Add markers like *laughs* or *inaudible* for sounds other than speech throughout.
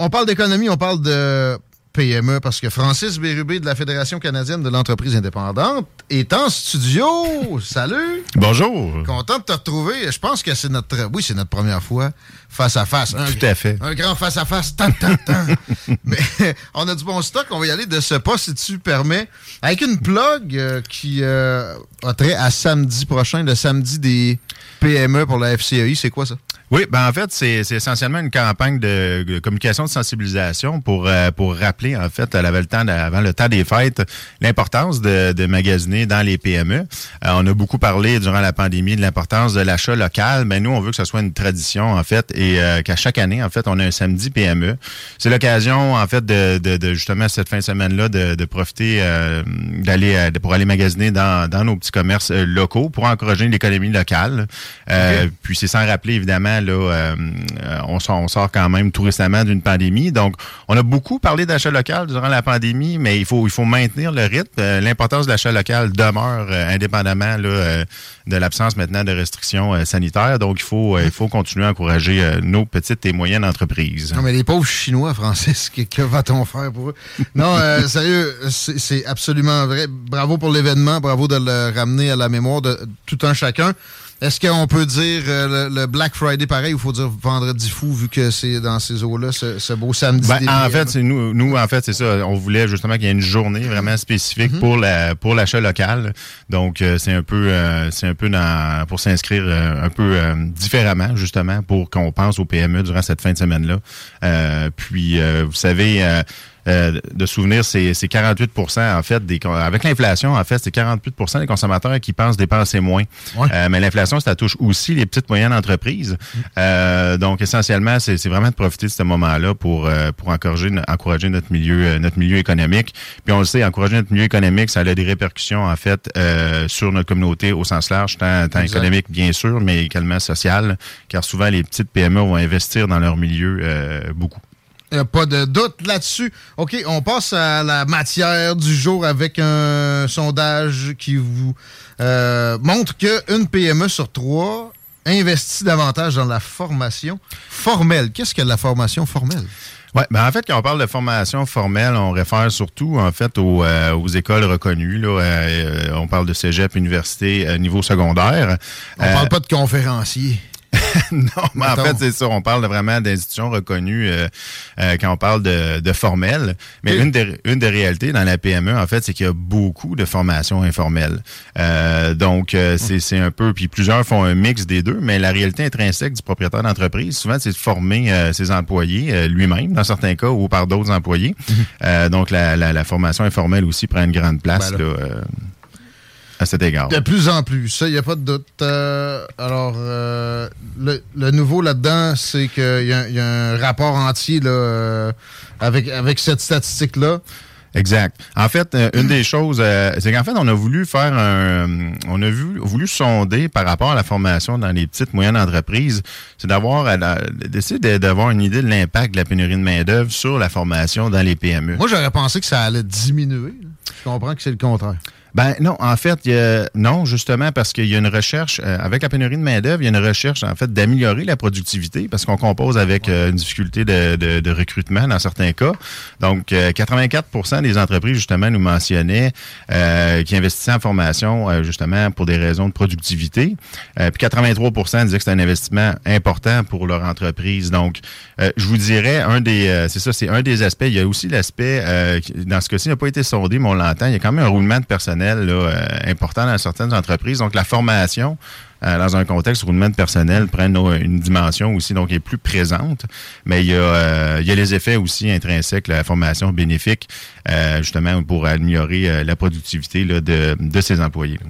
On parle d'économie, on parle de PME parce que Francis Bérubé de la Fédération canadienne de l'entreprise indépendante est en studio. *laughs* Salut! Bonjour. Content de te retrouver. Je pense que c'est notre oui, c'est notre première fois face à face. Un- Tout à fait. Un grand face à face. Tan, tan, tan. *laughs* Mais on a du bon stock. On va y aller de ce pas si tu permets. Avec une plug euh, qui euh, a trait à samedi prochain, le samedi des PME pour la FCEI. C'est quoi ça? Oui, ben en fait, c'est essentiellement une campagne de, de communication de sensibilisation pour euh, pour rappeler en fait à la- le temps avant le temps des fêtes l'importance de, de magasiner dans les PME. Euh, on a beaucoup parlé durant la pandémie de l'importance de l'achat local, mais nous on veut que ce soit une tradition en fait et euh, qu'à chaque année en fait on a un samedi PME. C'est l'occasion en fait de, de, justement cette fin de semaine là de, profiter euh, d'aller pour aller magasiner dans, dans nos petits commerces euh, locaux pour encourager l'économie locale. Euh, Puis c'est sans rappeler évidemment là, euh, on, sort, on sort quand même tout récemment d'une pandémie. Donc on a beaucoup parlé d'achat local durant la pandémie, mais il faut il faut maintenir le rythme. L'importance de l'achat local demeure indépendamment là, de l'absence maintenant de restrictions sanitaires. Donc il faut il faut continuer à encourager nos petites et moyennes entreprises. Non, mais les pauvres Chinois, *laughs* Francis, que, que va-t-on faire pour eux? Non, euh, sérieux, c'est c'est absolument vrai. Bravo pour l'événement, bravo de le ramener à la mémoire de tout un chacun. Est-ce qu'on peut dire euh, le, le Black Friday pareil ou il faut dire vendredi fou vu que c'est dans ces eaux-là, ce, ce beau samedi? Ben, en fait, c'est nous, nous, en fait, c'est ça. On voulait justement qu'il y ait une journée vraiment spécifique Mhm. pour la pour l'achat local. Donc, euh, c'est un peu, euh, c'est un peu dans, pour s'inscrire un peu différemment, justement, pour qu'on pense aux PME durant cette fin de semaine-là. Puis, vous savez. Euh, de souvenir, c'est c'est 48% en fait des avec l'inflation en fait c'est 48% des consommateurs qui pensent dépenser moins. Ouais. Euh, mais l'inflation ça touche aussi les petites moyennes entreprises. Euh, donc essentiellement c'est vraiment de profiter de ce moment-là pour euh, pour encourager encourager notre milieu euh, notre milieu économique. Puis on le sait encourager notre milieu économique ça a des répercussions en fait euh, sur notre communauté au sens large tant, tant économique bien sûr mais également social car souvent les petites PME vont investir dans leur milieu euh, beaucoup. Il n'y a pas de doute là-dessus. OK, on passe à la matière du jour avec un sondage qui vous euh, montre qu'une PME sur trois investit davantage dans la formation formelle. Qu'est-ce que la formation formelle? Ouais, ben en fait, quand on parle de formation formelle, on réfère surtout en fait aux, euh, aux écoles reconnues. Là, Euh, on parle de cégep, université, euh, niveau secondaire. On parle pas de conférencier. *laughs* non, mais en fait, c'est ça. On parle vraiment d'institutions reconnues euh, euh, quand on parle de, de formel. Mais une, des, une des réalités dans la PME, en fait, c'est qu'il y a beaucoup de formations informelles. Euh, donc, c'est un peu... Puis plusieurs font un mix des deux, mais la réalité intrinsèque du propriétaire d'entreprise, souvent, c'est de former ses employés lui-même, dans certains cas, ou par d'autres employés. Mhm. donc, la, la, formation informelle aussi prend une grande place. Ben là, à cet égard. De plus en plus, ça, il n'y a pas de doute. Euh, alors, euh, le, nouveau là-dedans, c'est qu'il y, y, a un rapport entier là, euh, avec, avec cette statistique-là. Exact. En fait, une des choses, c'est qu'en fait, on a voulu faire un, on a vu, voulu sonder par rapport à la formation dans les petites moyennes entreprises, c'est d'avoir, d'essayer d'avoir une idée de l'impact de la pénurie de main d'œuvre sur la formation dans les PME. Moi, j'aurais pensé que ça allait diminuer. Je comprends que c'est le contraire. Ben non, en fait, y a, non, justement, parce qu'il y a une recherche, euh, avec la pénurie de main-d'œuvre, il y a une recherche, en fait, d'améliorer la productivité, parce qu'on compose avec euh, une difficulté de, de, de, recrutement dans certains cas. Donc, 84% euh, des entreprises, justement, nous mentionnaient qui investissaient en formation, justement, pour des raisons de productivité. puis 83% disaient que c'est un investissement important pour leur entreprise. Donc, je vous dirais, un des, c'est ça, c'est un des aspects. Il y a aussi l'aspect, dans ce cas-ci, il n'a pas été sondé, mais on l'entend, il y a quand même un roulement de personnel euh, important dans certaines entreprises. Donc, la formation euh, dans un contexte roulement de personnel prend une dimension aussi, donc est plus présente. Mais il y a, euh, les effets aussi intrinsèques, la formation bénéfique, justement, pour améliorer la productivité de, ses employés.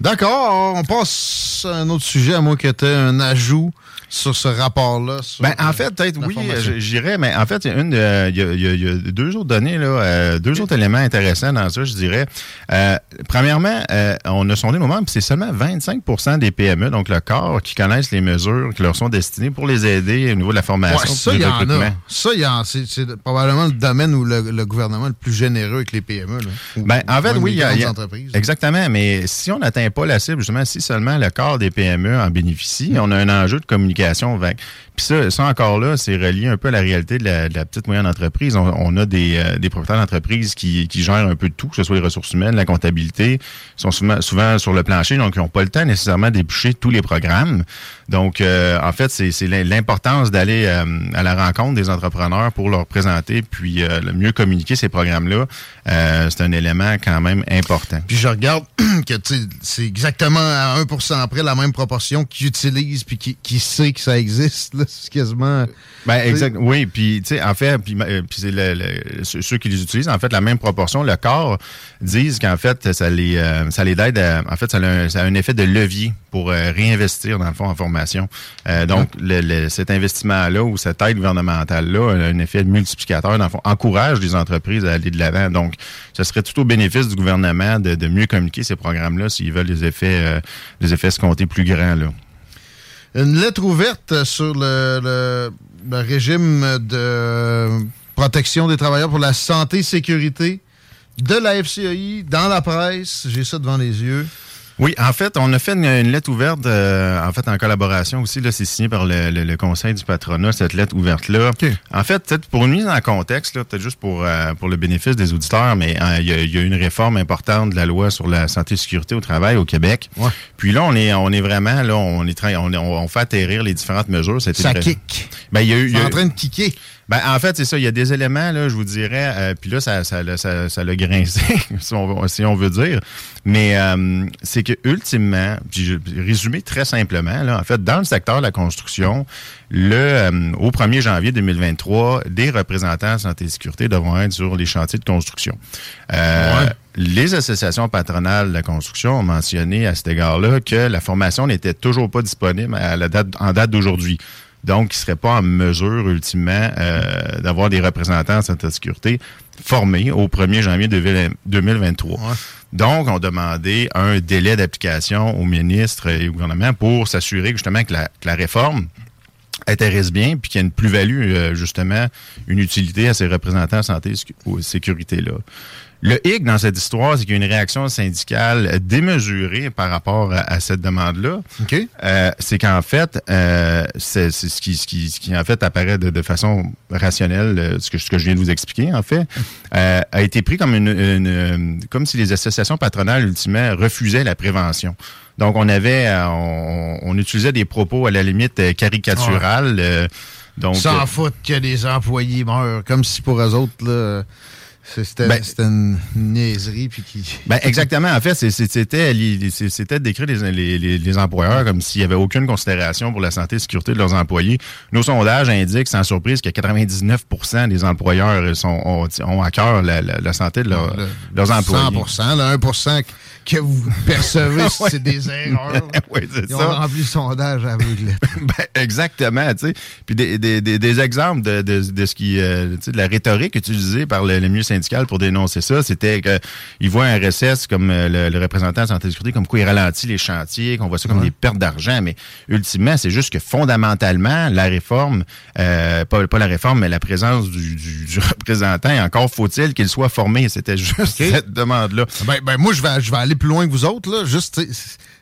D'accord, on passe à un autre sujet, à moins tu aies un ajout sur ce rapport-là? Ben, en fait, peut-être oui, j'irais, mais en fait, il y a, une, il y a, deux autres données, là, euh, deux autres éléments intéressants dans ça, je dirais. Euh, premièrement, euh, on a sondé nos membres, c'est seulement 25% des PME, donc le corps, qui connaissent les mesures qui leur sont destinées pour les aider au niveau de la formation. ça, il y en a. Ça, c'est probablement le domaine où le, gouvernement est le plus généreux avec les PME. Là, ben, en fait, oui, il y a, exactement, mais si on n'atteint pas la cible, justement, si seulement le corps des PME en bénéficie, on a un enjeu de communication puis ça, encore là, c'est relié un peu à la réalité de la, petite moyenne entreprise. On, a des, euh, propriétaires d'entreprise qui, qui, gèrent un peu de tout, que ce soit les ressources humaines, la comptabilité, sont souvent, sur le plancher, donc ils n'ont pas le temps nécessairement d'éplucher tous les programmes. Donc, euh, en fait, c'est l'importance d'aller euh, à la rencontre des entrepreneurs pour leur présenter, puis le mieux communiquer ces programmes-là. c'est un élément quand même important. Puis je regarde *clears throat* que c'est exactement à 1 près la même proportion qu'ils utilisent puis qui, qui sait que ça existe. C'est quasiment. Ben, exact. Oui, puis, tu sais, en fait, puis, euh, c'est le, ceux qui les utilisent, en fait, la même proportion, le corps disent qu'en fait, ça les, euh, ça les aide, en fait, ça a, un, effet de levier pour euh, réinvestir, dans le fond, en formation. donc, cet investissement-là ou cette aide gouvernementale-là a un effet multiplicateur, dans le fond, encourage les entreprises à aller de l'avant. Donc, ce serait tout au bénéfice du gouvernement de, de mieux communiquer ces programmes-là s'ils veulent les effets, les effets se compter plus grands, là une lettre ouverte sur le, régime de protection des travailleurs pour la santé et sécurité de la FCI dans la presse. J'ai ça devant les yeux. Oui, en fait, on a fait une, lettre ouverte, euh, en fait, en collaboration aussi. Là, c'est signé par le, Conseil du patronat, cette lettre ouverte-là. En fait, peut-être pour une mise en contexte, peut-être juste pour, euh, pour le bénéfice des auditeurs, mais euh, il y, a, une réforme importante de la loi sur la santé et sécurité au travail au Québec. Puis là, on est, on est vraiment, là, on est, on, on fait atterrir les différentes mesures. Ça kick. Ben, il y a eu, en train de kicker. Ben, en fait, c'est ça. Il y a des éléments, là, je vous dirais, euh, puis là, ça, ça, ça, ça l'a grincé, *laughs* si, on, si on veut dire. Mais euh, c'est que ultimement, puis je, résumé très simplement, là, en fait, dans le secteur de la construction, le euh, au 1er janvier 2023, des représentants de santé et sécurité devront être sur les chantiers de construction. Les associations patronales de la construction ont mentionné à cet égard-là que la formation n'était toujours pas disponible à la date, en date d'aujourd'hui. Donc, ils ne seraient pas en mesure, ultimement, euh, d'avoir des représentants en santé sécurité formés au 1er janvier 2023. Donc, on demandait un délai d'application au ministre et au gouvernement pour s'assurer justement que la, que la réforme intéresse bien, puis qu'il y a une plus-value, euh, justement, une utilité à ces représentants en santé et sécurité-là. Le hic dans cette histoire, c'est qu'il y a une réaction syndicale démesurée par rapport à, cette demande-là. Euh, c'est qu'en fait, euh, c'est ce qui, ce, qui, ce qui en fait apparaît de, façon rationnelle, euh, ce que, ce que je viens de vous expliquer, en fait, euh, a été pris comme une, une, comme si les associations patronales ultimement refusaient la prévention. Donc on avait, on, on, utilisait des propos à la limite caricaturales. donc, Sans faute que les employés meurent, comme si pour eux autres, là, c'était ben, une niaiserie. Puis qui... ben exactement. En fait, c'était de décrire les, les, les, employeurs comme s'il n'y avait aucune considération pour la santé et la sécurité de leurs employés. Nos sondages indiquent, sans surprise, que 99% des employeurs sont, ont, à cœur la, la, santé de leurs employés. 100 le 1% que vous percevez, *laughs* c'est des erreurs. *laughs* oui, c'est Ils ont rempli le sondage aveugle. *laughs* ben, exactement, tu sais. Puis des, des, des, exemples de, de, de ce qui, euh, de la rhétorique utilisée par le, le milieu pour dénoncer ça, c'était qu'ils voient un RSS comme euh, le, représentant de santé et sécurité, comme quoi il ralentit les chantiers, qu'on voit ça comme des pertes d'argent. Mais ultimement, c'est juste que fondamentalement, la réforme, euh, pas, pas la réforme, mais la présence du, du, *laughs* représentant, encore faut-il qu'il soit formé. C'était juste cette demande-là. Ben, ben, moi, je vais, je vais aller plus loin que vous autres. Là. Juste,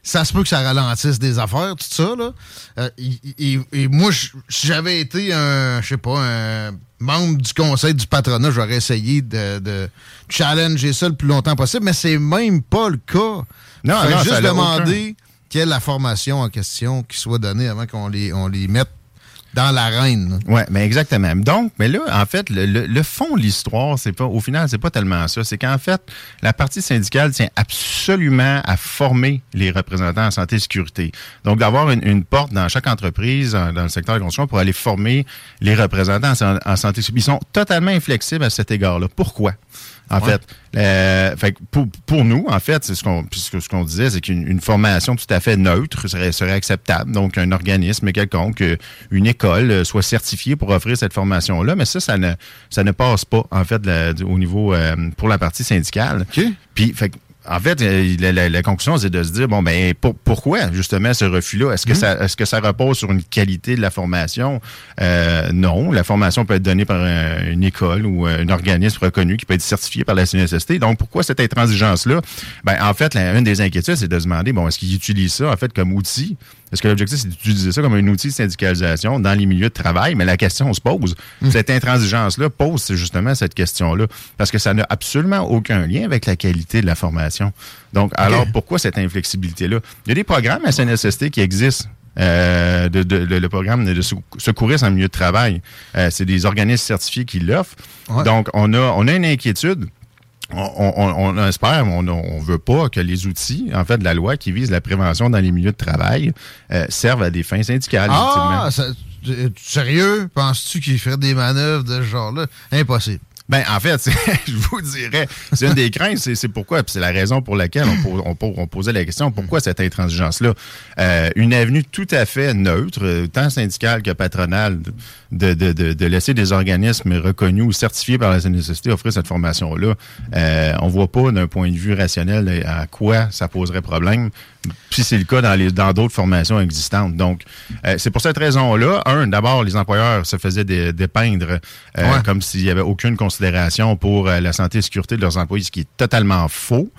ça se peut que ça ralentisse des affaires, tout ça. Là. Euh, et, moi, si j'avais été un, je sais pas, un membre du conseil du patronat, j'aurais essayé de, challenger ça le plus longtemps possible, mais c'est même pas le cas. Non, non, juste demander quelle la formation en question qui soit donnée avant qu'on les, on les mette dans l'arène. Oui, mais exactement. Donc, mais là, en fait, le, fond de l'histoire, c'est pas, au final, c'est pas tellement ça. C'est qu'en fait, la partie syndicale tient absolument à former les représentants en santé et sécurité. Donc, d'avoir une, porte dans chaque entreprise, dans le secteur de pour aller former les représentants en, en santé et sécurité. Ils sont totalement inflexibles à cet égard-là. Pourquoi? En fait. Euh, fait pour, pour, nous, en fait, c'est ce qu'on ce qu'on disait, c'est qu'une formation tout à fait neutre serait, serait acceptable. Donc, un organisme quelconque, euh, une école euh, soit certifiée pour offrir cette formation-là, mais ça, ça ne ça ne passe pas, en fait, au niveau pour la partie syndicale. Puis, fait en fait, euh, la, conclusion, c'est de se dire bon ben pourquoi justement ce refus-là? Est-ce que mhm. ça est-ce que ça repose sur une qualité de la formation? Euh, Non, la formation peut être donnée par une école ou un organisme reconnu qui peut être certifié par la CNSST. Donc pourquoi cette intransigeance-là? Ben en fait, une des inquiétudes, c'est de se demander bon est-ce qu'ils utilisent ça en fait comme outil? Est-ce que l'objectif, c'est d'utiliser ça comme un outil de syndicalisation dans les milieux de travail? Mais la question se pose. Hmm. Cette intransigeance-là pose justement cette question-là. Parce que ça n'a absolument aucun lien avec la qualité de la formation. Donc, alors, pourquoi cette inflexibilité-là? Il y a des programmes à SNSST qui existent. Euh, de, le programme de secourisme en milieu de travail. Euh, c'est des organismes certifiés qui l'offrent. Donc, on a, on a une inquiétude on, espère, on ne veut pas que les outils, en fait, de la loi qui vise la prévention dans les milieux de travail euh, servent à des fins syndicales. Ah, sérieux? Penses-tu qu'il ferait des manœuvres de ce genre-là? Impossible. Ben, en fait, *laughs* je vous dirais, c'est une des craintes, c'est pourquoi, c'est la raison pour laquelle on, posait la question, pourquoi cette intransigeance-là? Euh, une avenue tout à fait neutre, tant syndicale que patronale, de, laisser des organismes reconnus ou certifiés par la CNSST offrir cette formation-là. Euh, on voit pas d'un point de vue rationnel à quoi ça poserait problème. Puis c'est le cas dans les dans d'autres formations existantes. Donc, euh, c'est pour cette raison-là. Un, d'abord, les employeurs se faisaient dépeindre euh, comme s'il y avait aucune considération pour euh, la santé et la sécurité de leurs employés, ce qui est totalement faux.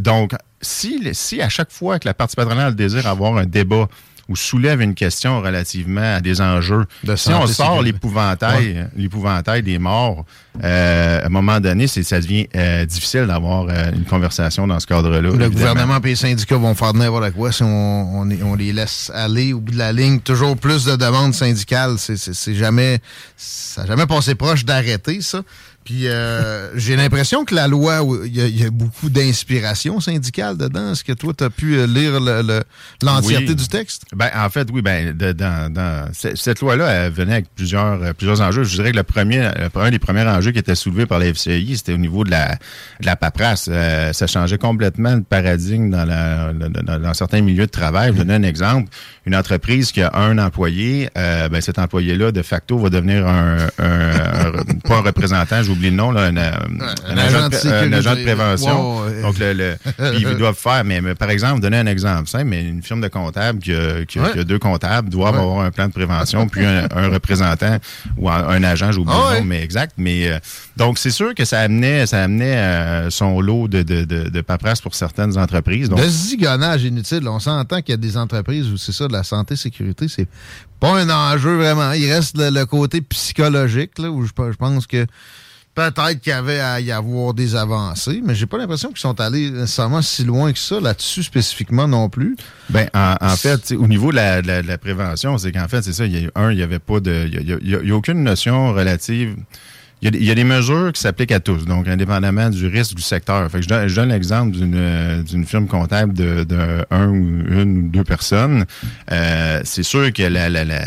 donc, si, si à chaque fois que la partie patronale désire avoir un débat ou soulève une question relativement à des enjeux. si on sort l'épouvantail, l'épouvantail des morts, euh, à un moment donné, ça devient euh, difficile d'avoir euh, une conversation dans ce cadre-là. Le gouvernement et les syndicats vont faire n'importe quoi si on, on, les laisse aller au bout de la ligne. Toujours plus de demandes syndicales. C'est jamais, ça n'a jamais passé proche d'arrêter ça. Puis euh, j'ai l'impression que la loi, il y, a beaucoup d'inspiration syndicale dedans. Est-ce que toi, tu as pu euh, lire l'entièreté du texte? Ben, en fait, oui. Ben, dans, dans, cette loi-là, elle venait avec plusieurs, euh, plusieurs enjeux. Je dirais que le premier, un des premiers enjeux qui était soulevé par la FCI, c'était au niveau de la, de la paperasse. ça changeait complètement le paradigme dans, la, dans, certains milieux de travail. Je vais donner un exemple. Une entreprise qui a un employé, ben, cet employé-là, de facto, va devenir un, un, pas un représentant, j'oublie le nom, là, un, agent, de, prévention. Donc, le, *laughs* ils doivent faire, mais, par exemple, donner un exemple simple, mais une firme de comptables qui a, deux comptables doivent avoir un plan de prévention, puis un, représentant ou un, agent, j'oublie le ah nom, mais exact. Mais donc, c'est sûr que ça amenait, ça amenait son lot de, de, de, paperasse pour certaines entreprises. Donc, le zigonnage inutile. On s'entend qu'il y a des entreprises où c'est ça, de la santé-sécurité, c'est pas un enjeu vraiment. Il reste le, côté psychologique, là, où je, pense que peut-être qu'il y avait à y avoir des avancées, mais j'ai pas l'impression qu'ils sont allés nécessairement si loin que ça là-dessus spécifiquement non plus. Ben en, fait, au niveau de la, prévention, c'est qu'en fait, c'est ça, il y a un, il y avait pas de. Il y a, aucune notion relative il y, a, des mesures qui s'appliquent à tous, donc indépendamment du risque du secteur. Fait que je donne, l'exemple d'une euh, d'une firme comptable de, de, un ou une ou deux personnes. Euh, c'est sûr que la, la, la,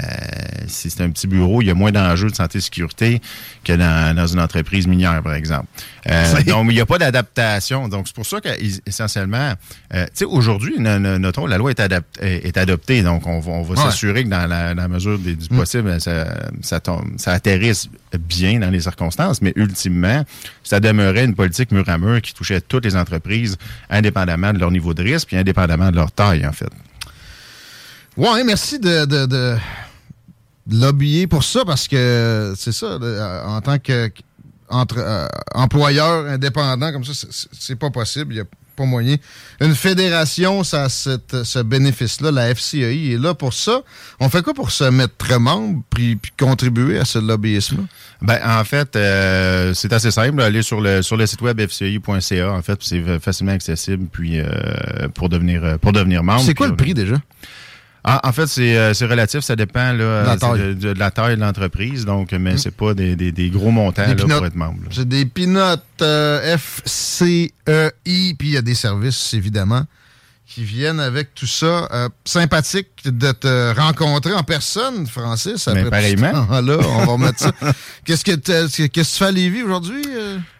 si c'est un petit bureau, il y a moins d'enjeux de santé et sécurité que dans, dans une entreprise minière, par exemple. Euh, *laughs* donc, il n'y a pas d'adaptation. Donc, c'est pour ça qu'essentiellement, euh, tu sais, aujourd'hui, notons, la loi est, est, adoptée. Donc, on va, on va s'assurer que dans la, mesure du mm. possible, ça, ça, ça atterrisse bien dans les circonstances, mais ultimement, ça demeurait une politique mur à mur qui touchait toutes les entreprises, indépendamment de leur niveau de risque, puis indépendamment de leur taille, en fait. Oui, merci de, de, pour ça, parce que c'est ça, en tant que euh, employeurs indépendants, comme ça, c'est pas possible. Il n'y a pas moyen. Une fédération, ça a ce bénéfice-là. La FCI est là pour ça. On fait quoi pour se mettre membre puis, contribuer à ce lobbyisme-là? Ben, en fait, euh, c'est assez simple. Aller sur le sur le site web fci.ca, en fait, c'est facilement accessible puis euh, pour devenir pour devenir membre. C'est quoi le prix déjà? Ah, en fait, c'est euh, relatif, ça dépend là, de, la taille de l'entreprise, donc, mais hmm. c'est pas des, des, gros montants là, pour être membre. C'est des pinotes euh, FCEI, puis il y a des services, évidemment, qui viennent avec tout ça. Euh, sympathique de te rencontrer en personne, Francis. Mais pareillement. Là, on va remettre ça. *laughs* Qu'est-ce que, tu fais à Lévis aujourd'hui?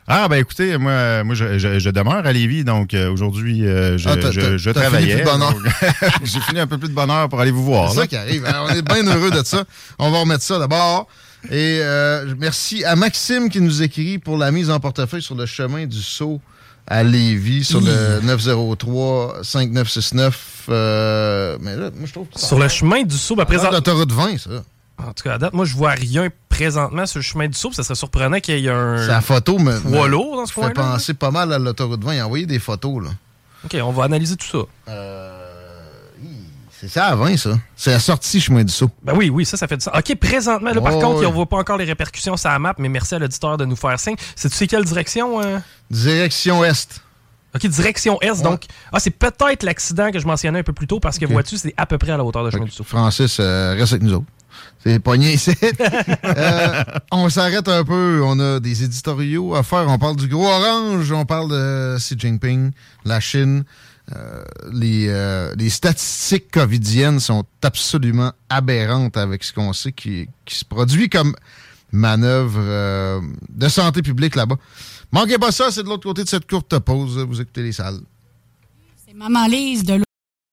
Ah, ben écoutez, moi, moi je, je, demeure à Lévis, donc euh, aujourd'hui, euh, je, ah, je, je travaillais. *laughs* J'ai fini un peu plus de bonheur pour aller vous voir. C'est ça qui arrive. Hein. on est bien heureux de ça. On va remettre ça d'abord. Et euh, merci à Maxime qui nous écrit pour la mise en portefeuille sur le chemin du saut à Lévis sur le 903-5969. mais là, moi, je trouve Sur le chemin du saut, ben, présent... l'autoroute 20, ça. En tout cas, à date, moi, je vois rien présentement sur le chemin du Sceau. Ça serait surprenant qu'il y ait un. C'est la photo, mais. Poids lourd dans ce coin-là. fait penser pas mal à l'autoroute 20. Il a envoyé des photos, là. OK, on va analyser tout ça. Euh. C'est ça à 20, ça. C'est la sortie chemin du saut. Ben oui, oui, ça, ça fait du sens. OK, présentement, là, par contre, on voit pas encore les répercussions sur la map, mais merci à l'auditeur de nous faire signe. C'est tu sais quelle direction? Euh? Direction Est. OK, direction Est. Donc, ah, c'est peut-être l'accident que je mentionnais un peu plus tôt parce que vois-tu, c'est à peu près à la hauteur de chemin du saut. Francis, euh, reste avec nous autres. C'est pogné ici. *laughs* Euh, on s'arrête un peu. On a des éditoriaux à faire. On parle du gros orange. On parle de Xi Jinping, la Chine. Euh, les, euh, les, statistiques covidiennes sont absolument aberrantes avec ce qu'on sait qui, se produit comme manœuvre de santé publique là-bas. Manquez pas ça, c'est de l'autre côté de cette courte pause. Vous écoutez les salles. C'est Maman Lise de